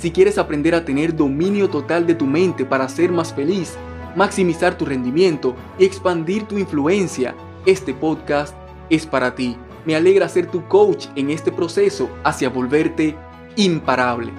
Si quieres aprender a tener dominio total de tu mente para ser más feliz, maximizar tu rendimiento y expandir tu influencia, este podcast es para ti. Me alegra ser tu coach en este proceso hacia volverte imparable.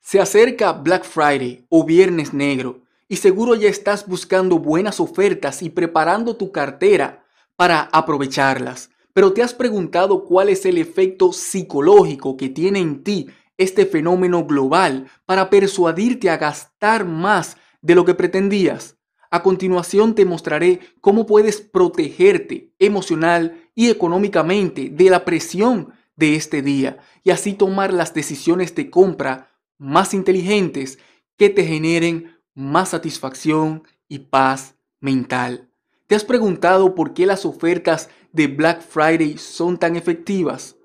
Se acerca Black Friday o Viernes Negro y seguro ya estás buscando buenas ofertas y preparando tu cartera para aprovecharlas. Pero te has preguntado cuál es el efecto psicológico que tiene en ti este fenómeno global para persuadirte a gastar más de lo que pretendías. A continuación te mostraré cómo puedes protegerte emocional y económicamente de la presión de este día y así tomar las decisiones de compra más inteligentes que te generen más satisfacción y paz mental. ¿Te has preguntado por qué las ofertas de Black Friday son tan efectivas?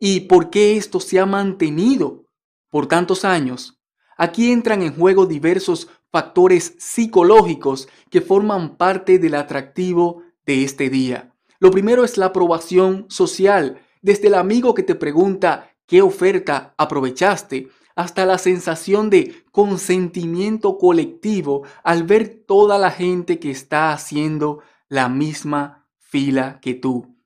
¿Y por qué esto se ha mantenido por tantos años? Aquí entran en juego diversos factores psicológicos que forman parte del atractivo de este día. Lo primero es la aprobación social, desde el amigo que te pregunta qué oferta aprovechaste hasta la sensación de consentimiento colectivo al ver toda la gente que está haciendo la misma fila que tú.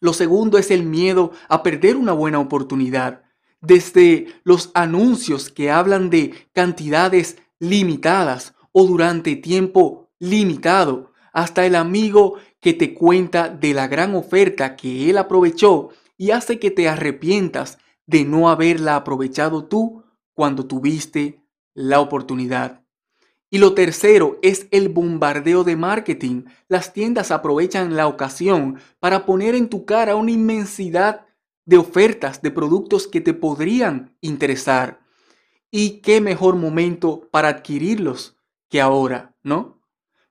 Lo segundo es el miedo a perder una buena oportunidad. Desde los anuncios que hablan de cantidades limitadas o durante tiempo limitado, hasta el amigo que te cuenta de la gran oferta que él aprovechó y hace que te arrepientas de no haberla aprovechado tú cuando tuviste la oportunidad. Y lo tercero es el bombardeo de marketing. Las tiendas aprovechan la ocasión para poner en tu cara una inmensidad de ofertas de productos que te podrían interesar. Y qué mejor momento para adquirirlos que ahora, ¿no?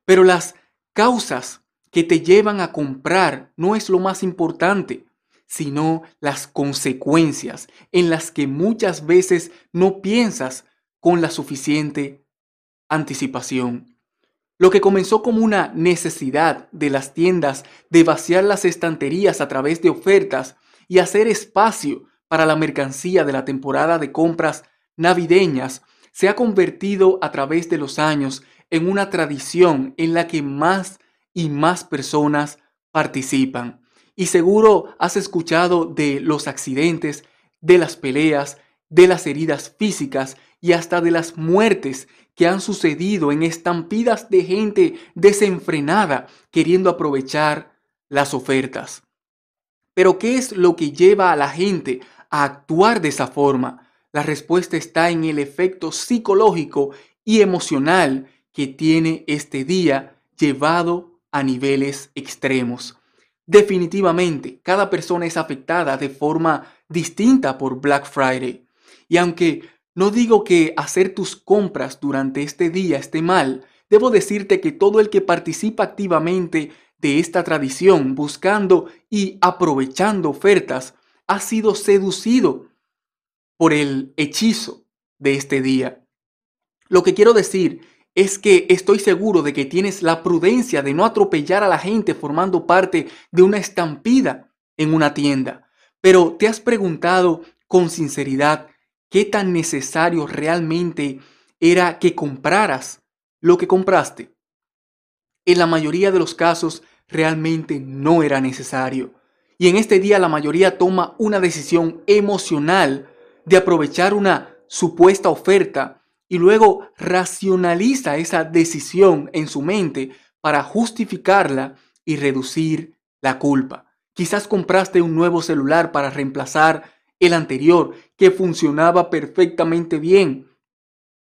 Pero las causas que te llevan a comprar no es lo más importante sino las consecuencias en las que muchas veces no piensas con la suficiente anticipación. Lo que comenzó como una necesidad de las tiendas de vaciar las estanterías a través de ofertas y hacer espacio para la mercancía de la temporada de compras navideñas se ha convertido a través de los años en una tradición en la que más y más personas participan. Y seguro has escuchado de los accidentes, de las peleas, de las heridas físicas y hasta de las muertes que han sucedido en estampidas de gente desenfrenada queriendo aprovechar las ofertas. Pero ¿qué es lo que lleva a la gente a actuar de esa forma? La respuesta está en el efecto psicológico y emocional que tiene este día llevado a niveles extremos. Definitivamente, cada persona es afectada de forma distinta por Black Friday. Y aunque no digo que hacer tus compras durante este día esté mal, debo decirte que todo el que participa activamente de esta tradición, buscando y aprovechando ofertas, ha sido seducido por el hechizo de este día. Lo que quiero decir es que estoy seguro de que tienes la prudencia de no atropellar a la gente formando parte de una estampida en una tienda. Pero ¿te has preguntado con sinceridad qué tan necesario realmente era que compraras lo que compraste? En la mayoría de los casos realmente no era necesario. Y en este día la mayoría toma una decisión emocional de aprovechar una supuesta oferta y luego racionaliza esa decisión en su mente para justificarla y reducir la culpa. Quizás compraste un nuevo celular para reemplazar el anterior que funcionaba perfectamente bien.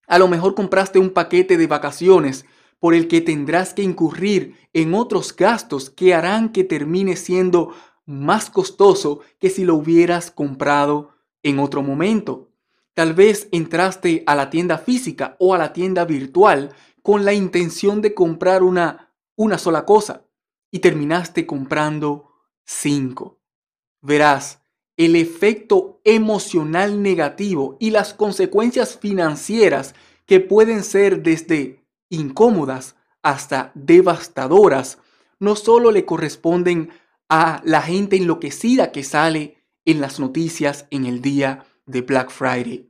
A lo mejor compraste un paquete de vacaciones por el que tendrás que incurrir en otros gastos que harán que termine siendo más costoso que si lo hubieras comprado en otro momento. Tal vez entraste a la tienda física o a la tienda virtual con la intención de comprar una, una sola cosa y terminaste comprando cinco. Verás, el efecto emocional negativo y las consecuencias financieras que pueden ser desde incómodas hasta devastadoras no solo le corresponden a la gente enloquecida que sale en las noticias en el día de Black Friday,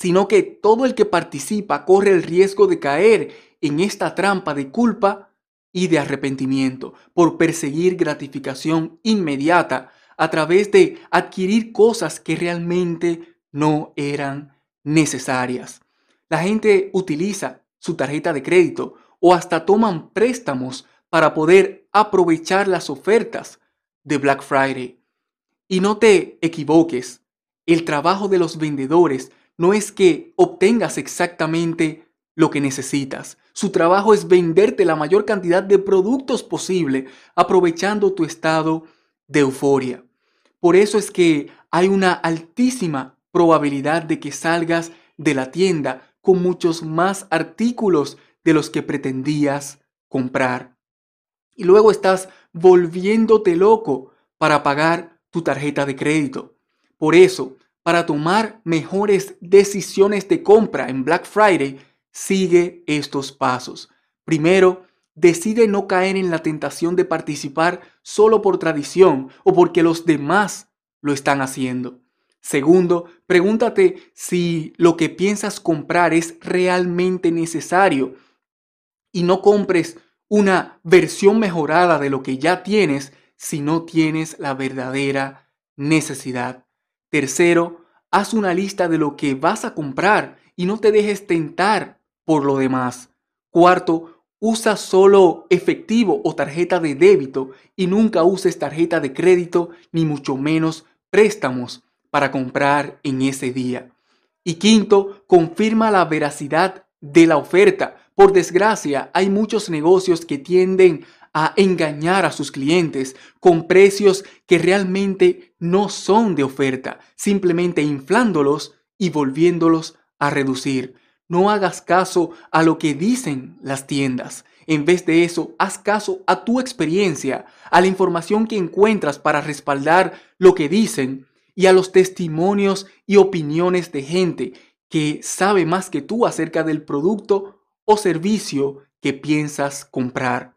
sino que todo el que participa corre el riesgo de caer en esta trampa de culpa y de arrepentimiento por perseguir gratificación inmediata a través de adquirir cosas que realmente no eran necesarias. La gente utiliza su tarjeta de crédito o hasta toman préstamos para poder aprovechar las ofertas de Black Friday. Y no te equivoques, el trabajo de los vendedores no es que obtengas exactamente lo que necesitas. Su trabajo es venderte la mayor cantidad de productos posible, aprovechando tu estado de euforia. Por eso es que hay una altísima probabilidad de que salgas de la tienda con muchos más artículos de los que pretendías comprar. Y luego estás volviéndote loco para pagar tu tarjeta de crédito. Por eso, para tomar mejores decisiones de compra en Black Friday, sigue estos pasos. Primero, decide no caer en la tentación de participar solo por tradición o porque los demás lo están haciendo. Segundo, pregúntate si lo que piensas comprar es realmente necesario y no compres una versión mejorada de lo que ya tienes si no tienes la verdadera necesidad. Tercero, haz una lista de lo que vas a comprar y no te dejes tentar por lo demás. Cuarto, usa solo efectivo o tarjeta de débito y nunca uses tarjeta de crédito ni mucho menos préstamos para comprar en ese día. Y quinto, confirma la veracidad de la oferta. Por desgracia, hay muchos negocios que tienden a engañar a sus clientes con precios que realmente no son de oferta, simplemente inflándolos y volviéndolos a reducir. No hagas caso a lo que dicen las tiendas. En vez de eso, haz caso a tu experiencia, a la información que encuentras para respaldar lo que dicen y a los testimonios y opiniones de gente que sabe más que tú acerca del producto o servicio que piensas comprar.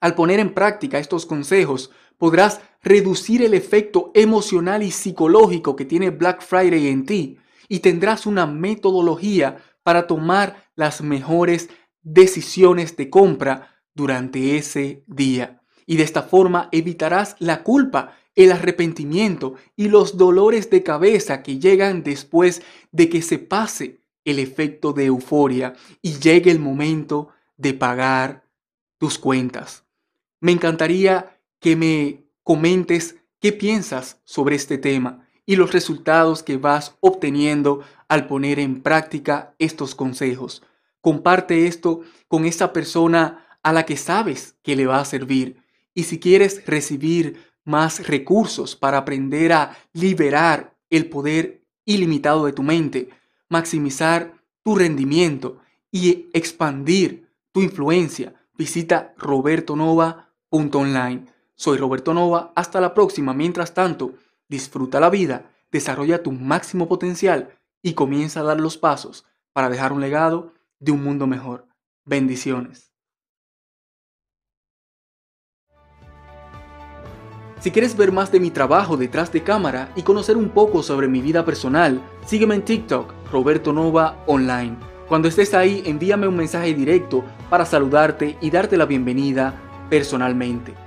Al poner en práctica estos consejos, podrás reducir el efecto emocional y psicológico que tiene Black Friday en ti y tendrás una metodología para tomar las mejores decisiones de compra durante ese día. Y de esta forma evitarás la culpa el arrepentimiento y los dolores de cabeza que llegan después de que se pase el efecto de euforia y llegue el momento de pagar tus cuentas. Me encantaría que me comentes qué piensas sobre este tema y los resultados que vas obteniendo al poner en práctica estos consejos. Comparte esto con esa persona a la que sabes que le va a servir. Y si quieres recibir más recursos para aprender a liberar el poder ilimitado de tu mente, maximizar tu rendimiento y expandir tu influencia, visita robertonova.online. Soy Roberto Nova, hasta la próxima. Mientras tanto, disfruta la vida, desarrolla tu máximo potencial y comienza a dar los pasos para dejar un legado de un mundo mejor. Bendiciones. Si quieres ver más de mi trabajo detrás de cámara y conocer un poco sobre mi vida personal, sígueme en TikTok, Roberto Nova Online. Cuando estés ahí, envíame un mensaje directo para saludarte y darte la bienvenida personalmente.